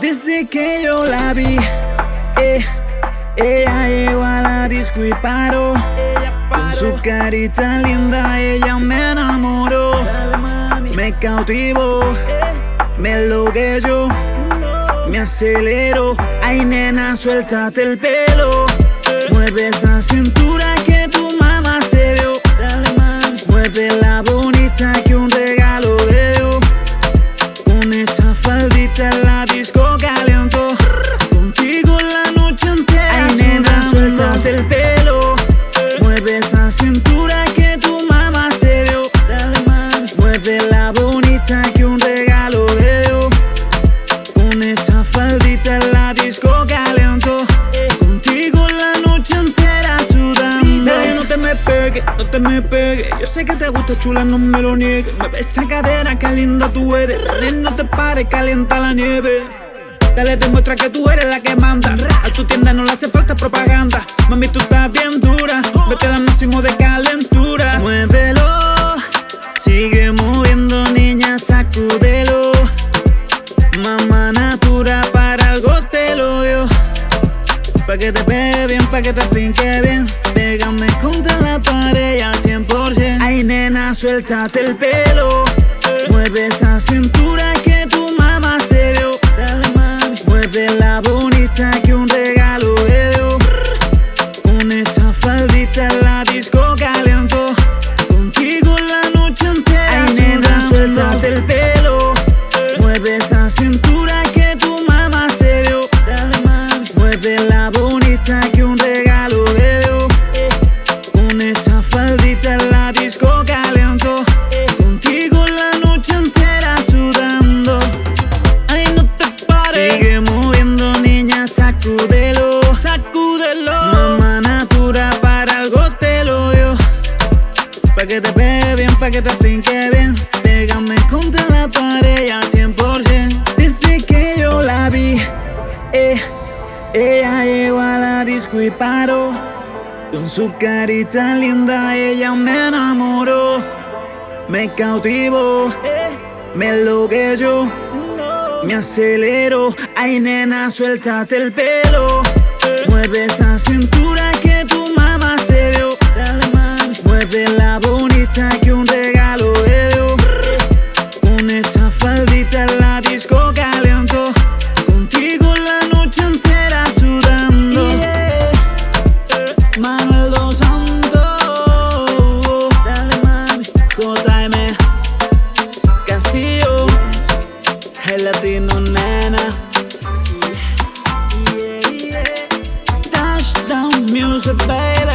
Desde que yo la vi, eh, ella llegó a la disco y paró. Con su carita linda, ella me enamoró. Me cautivó, me enloqueció, me aceleró. Ay, nena, suéltate el pelo. La bonita que un regalo de Dios. Con esa faldita en la disco calentó. Contigo la noche entera sudando. Dale, no te me pegues, no te me pegues. Yo sé que te gusta chula, no me lo niegues. Me esa cadera, qué linda tú eres. Dale, no te pares, calienta la nieve. Dale, demuestra que tú eres la que manda. Pa' que te pegue bien, pa' que te finque bien. Pégame contra la pared al 100%. Ay, nena, suéltate el pelo. Mueve esa cintura que tu mamá te dio. Dale, mami. Mueve la bonita que un Sigue moviendo, niña, sacúdelo. Sacúdelo. Mamá natura para algo te lo dio. Pa' que te pegue bien, pa' que te finque bien. Pégame contra la pared al 100%. Desde que yo la vi, eh, ella llegó a la disco y paró. Con su carita linda, ella me enamoró. Me cautivó, me enloqueció, me acelero, ay nena, suéltate el pelo. Mueve esa cintura que tu mamá te dio. Dale, mami. Mueve la bonita que un regalo de Dios. Con esa faldita en la disco caliente. Viaje latino, nena. Yeah, yeah. Touchdown music, baby.